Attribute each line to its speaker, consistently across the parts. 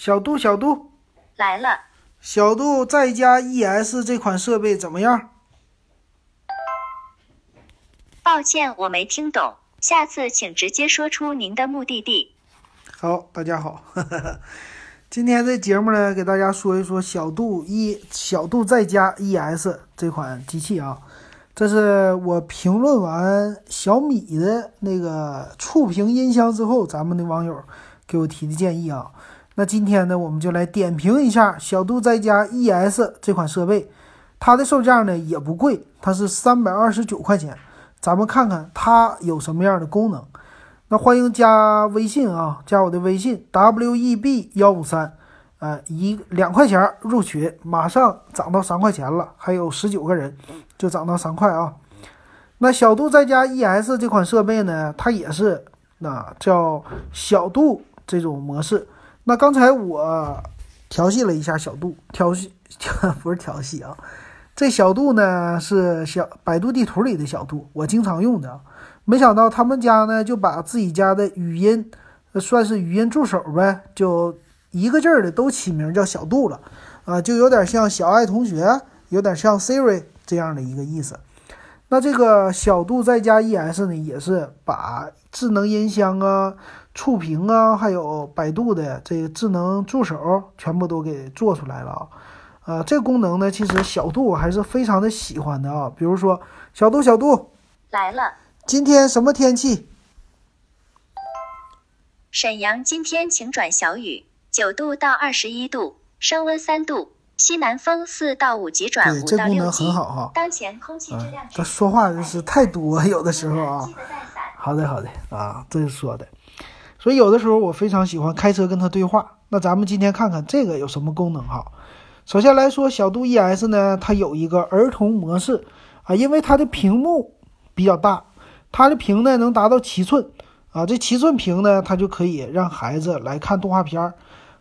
Speaker 1: 小度，小度，
Speaker 2: 来了。
Speaker 1: 小度在家 ES 这款设备怎么样？
Speaker 2: 抱歉，我没听懂。下次请直接说出您的目的地。
Speaker 1: 好，大家好，今天这节目呢，给大家说一说小度一小度在家 ES 这款机器啊。这是我评论完小米的那个触屏音箱之后，咱们的网友给我提的建议啊。那今天呢，我们就来点评一下小度在家 ES 这款设备，它的售价呢也不贵，它是三百二十九块钱。咱们看看它有什么样的功能。那欢迎加微信啊，加我的微信 w e b 幺五三，呃，一两块钱入群，马上涨到三块钱了，还有十九个人就涨到三块啊。那小度在家 ES 这款设备呢，它也是那叫小度这种模式。那刚才我调戏了一下小度，调戏 不是调戏啊，这小度呢是小百度地图里的小度，我经常用的。没想到他们家呢就把自己家的语音，算是语音助手呗，就一个劲儿的都起名叫小度了，啊，就有点像小爱同学，有点像 Siri 这样的一个意思。那这个小度在家 ES 呢，也是把智能音箱啊。触屏啊，还有百度的这个智能助手，全部都给做出来了啊！呃，这个功能呢，其实小度还是非常的喜欢的啊。比如说，小度，小度
Speaker 2: 来了，
Speaker 1: 今天什么天气？
Speaker 2: 沈阳今天晴转小雨，九度到二十一度，升温三度，西南风四到五级转五到六级。当前空气质量。
Speaker 1: 他说话就是太多，有的时候啊。好的，好的啊，这是说的。所以有的时候我非常喜欢开车跟它对话。那咱们今天看看这个有什么功能哈。首先来说，小度 ES 呢，它有一个儿童模式啊，因为它的屏幕比较大，它的屏呢能达到七寸啊。这七寸屏呢，它就可以让孩子来看动画片儿。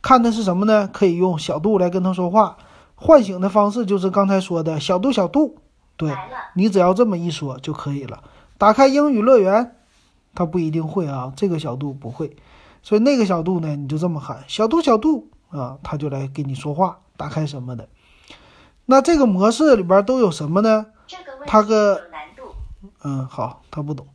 Speaker 1: 看的是什么呢？可以用小度来跟他说话。唤醒的方式就是刚才说的小度小度，对你只要这么一说就可以了。打开英语乐园。他不一定会啊，这个小度不会，所以那个小度呢，你就这么喊小度小度啊，他就来跟你说话，打开什么的。那这个模式里边都有什么呢？他个嗯，好，他不懂。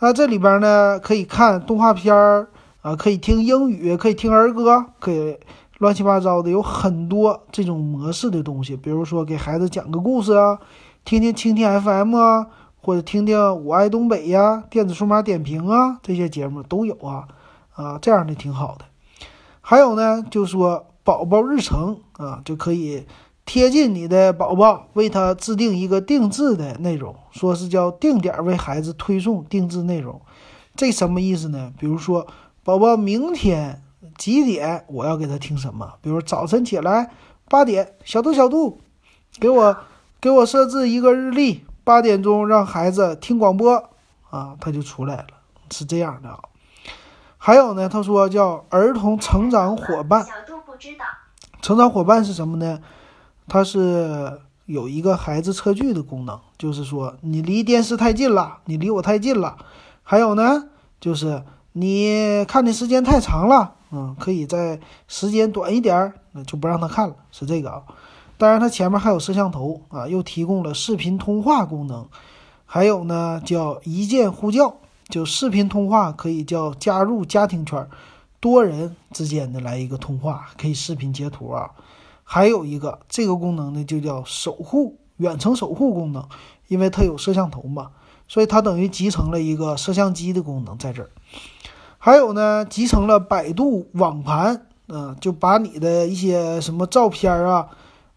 Speaker 1: 那这里边呢，可以看动画片儿啊，可以听英语，可以听儿歌，可以乱七八糟的，有很多这种模式的东西。比如说给孩子讲个故事啊，听听蜻蜓 FM 啊。或者听听我爱东北呀，电子数码点评啊，这些节目都有啊，啊，这样的挺好的。还有呢，就说宝宝日程啊，就可以贴近你的宝宝，为他制定一个定制的内容，说是叫定点为孩子推送定制内容。这什么意思呢？比如说，宝宝明天几点我要给他听什么？比如早晨起来八点，小度小度，给我给我设置一个日历。八点钟让孩子听广播啊，他就出来了，是这样的啊。还有呢，他说叫儿童成长伙伴。
Speaker 2: 小度不知道。
Speaker 1: 成长伙伴是什么呢？它是有一个孩子测距的功能，就是说你离电视太近了，你离我太近了。还有呢，就是你看的时间太长了，嗯，可以在时间短一点，那就不让他看了，是这个啊。当然，它前面还有摄像头啊，又提供了视频通话功能，还有呢叫一键呼叫，就视频通话可以叫加入家庭圈，多人之间的来一个通话，可以视频截图啊。还有一个这个功能呢，就叫守护远程守护功能，因为它有摄像头嘛，所以它等于集成了一个摄像机的功能在这儿。还有呢，集成了百度网盘，嗯，就把你的一些什么照片啊。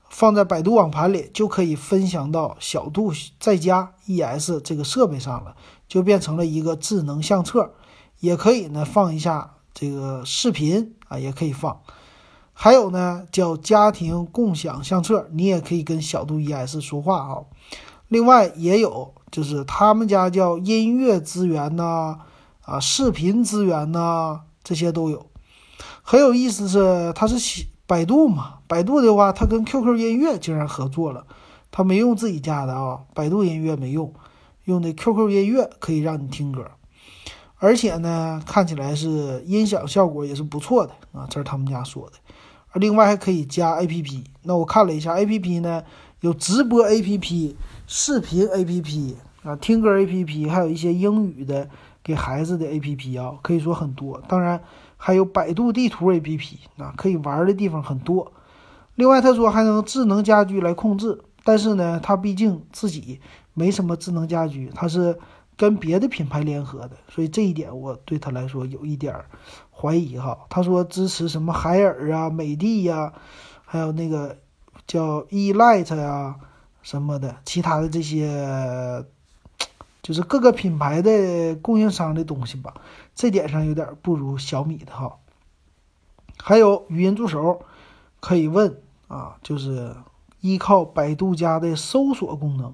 Speaker 1: 放在百度网盘里就可以分享到小度在家 ES 这个设备上了，就变成了一个智能相册，也可以呢放一下这个视频啊，也可以放。还有呢叫家庭共享相册，你也可以跟小度 ES 说话啊。另外也有就是他们家叫音乐资源呐，啊视频资源呐，这些都有。很有意思是它是百度嘛。百度的话，它跟 QQ 音乐竟然合作了，它没用自己家的啊，百度音乐没用，用的 QQ 音乐可以让你听歌。而且呢，看起来是音响效果也是不错的啊，这是他们家说的。另外还可以加 APP，那我看了一下 APP 呢，有直播 APP、视频 APP 啊、听歌 APP，还有一些英语的给孩子的 APP 啊，可以说很多。当然还有百度地图 APP 啊，可以玩的地方很多。另外他说还能智能家居来控制，但是呢，他毕竟自己没什么智能家居，他是。跟别的品牌联合的，所以这一点我对他来说有一点怀疑哈。他说支持什么海尔啊、美的呀，还有那个叫 E-Light 呀什么的，其他的这些就是各个品牌的供应商的东西吧。这点上有点不如小米的哈。还有语音助手可以问啊，就是依靠百度家的搜索功能。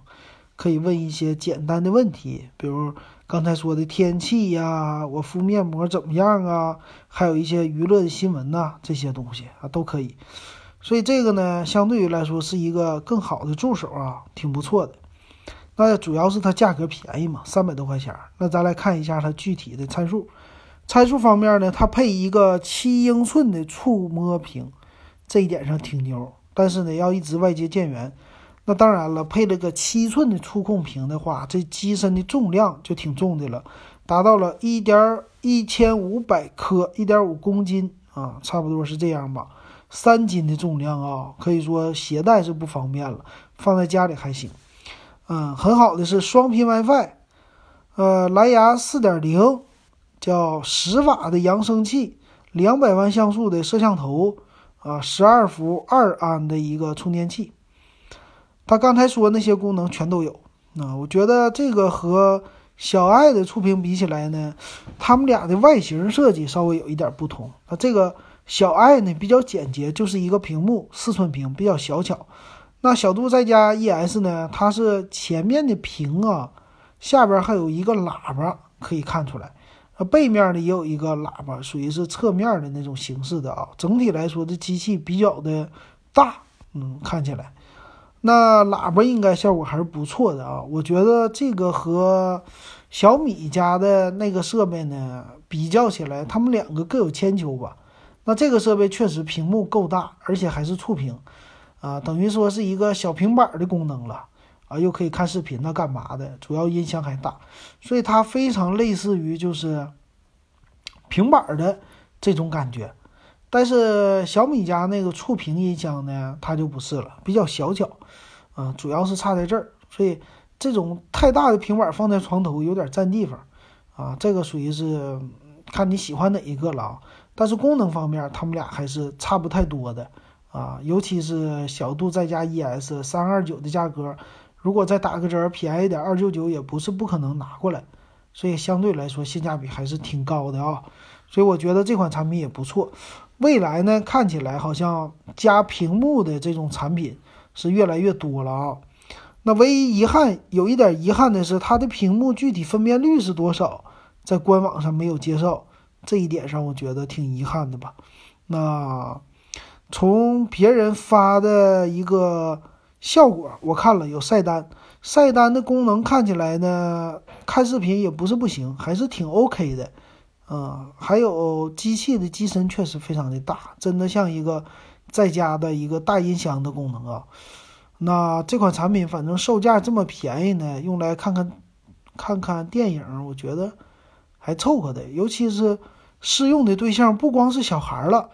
Speaker 1: 可以问一些简单的问题，比如刚才说的天气呀，我敷面膜怎么样啊？还有一些娱乐新闻呐，这些东西啊都可以。所以这个呢，相对于来说是一个更好的助手啊，挺不错的。那主要是它价格便宜嘛，三百多块钱。那咱来看一下它具体的参数。参数方面呢，它配一个七英寸的触摸屏，这一点上挺牛。但是呢，要一直外接电源。那当然了，配了个七寸的触控屏的话，这机身的重量就挺重的了，达到了一点一千五百克，一点五公斤啊，差不多是这样吧，三斤的重量啊，可以说携带是不方便了，放在家里还行。嗯，很好的是双频 WiFi，呃，蓝牙四点零，叫十瓦的扬声器，两百万像素的摄像头，啊，十二伏二安的一个充电器。他刚才说那些功能全都有，那我觉得这个和小爱的触屏比起来呢，他们俩的外形设计稍微有一点不同。那这个小爱呢比较简洁，就是一个屏幕四寸屏，比较小巧。那小度再加 ES 呢，它是前面的屏啊，下边还有一个喇叭可以看出来，那背面呢也有一个喇叭，属于是侧面的那种形式的啊。整体来说，这机器比较的大，嗯，看起来。那喇叭应该效果还是不错的啊，我觉得这个和小米家的那个设备呢比较起来，他们两个各有千秋吧。那这个设备确实屏幕够大，而且还是触屏，啊，等于说是一个小平板的功能了啊，又可以看视频呢干嘛的，主要音箱还大，所以它非常类似于就是平板的这种感觉。但是小米家那个触屏音箱呢，它就不是了，比较小巧，啊，主要是差在这儿，所以这种太大的平板放在床头有点占地方，啊，这个属于是看你喜欢哪一个了啊。但是功能方面，他们俩还是差不太多的，啊，尤其是小度再加 ES 三二九的价格，如果再打个折便宜点二九九也不是不可能拿过来，所以相对来说性价比还是挺高的啊，所以我觉得这款产品也不错。未来呢，看起来好像加屏幕的这种产品是越来越多了啊。那唯一遗憾，有一点遗憾的是，它的屏幕具体分辨率是多少，在官网上没有介绍。这一点上，我觉得挺遗憾的吧。那从别人发的一个效果，我看了有晒单，晒单的功能看起来呢，看视频也不是不行，还是挺 OK 的。嗯，还有机器的机身确实非常的大，真的像一个在家的一个大音箱的功能啊。那这款产品反正售价这么便宜呢，用来看看看看电影，我觉得还凑合的。尤其是适用的对象不光是小孩了，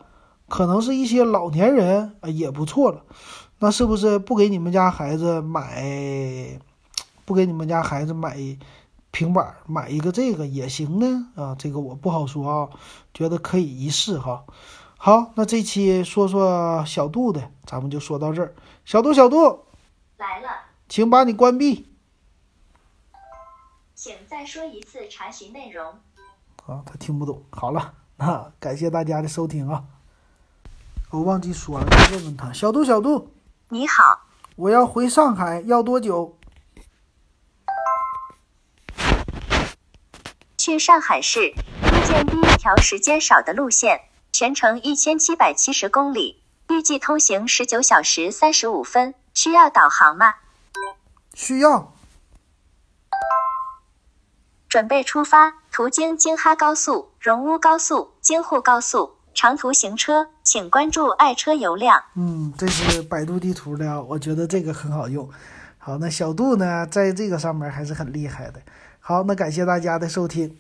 Speaker 1: 可能是一些老年人啊也不错了。那是不是不给你们家孩子买，不给你们家孩子买？平板买一个这个也行呢啊，这个我不好说啊，觉得可以一试哈。好，那这期说说小度的，咱们就说到这儿。小度，小度
Speaker 2: 来了，
Speaker 1: 请把你关闭。
Speaker 2: 请再说一次查询内容。
Speaker 1: 啊，他听不懂。好了，那感谢大家的收听啊。我忘记说了，问问他，小度，小度，
Speaker 2: 你好，
Speaker 1: 我要回上海，要多久？
Speaker 2: 去上海市，推荐第一条时间少的路线，全程一千七百七十公里，预计通行十九小时三十五分。需要导航吗？
Speaker 1: 需要。
Speaker 2: 准备出发，途经京哈高速、荣乌高速、京沪高速，长途行车请关注爱车油量。
Speaker 1: 嗯，这是百度地图的，我觉得这个很好用。好，那小度呢，在这个上面还是很厉害的。好，那感谢大家的收听。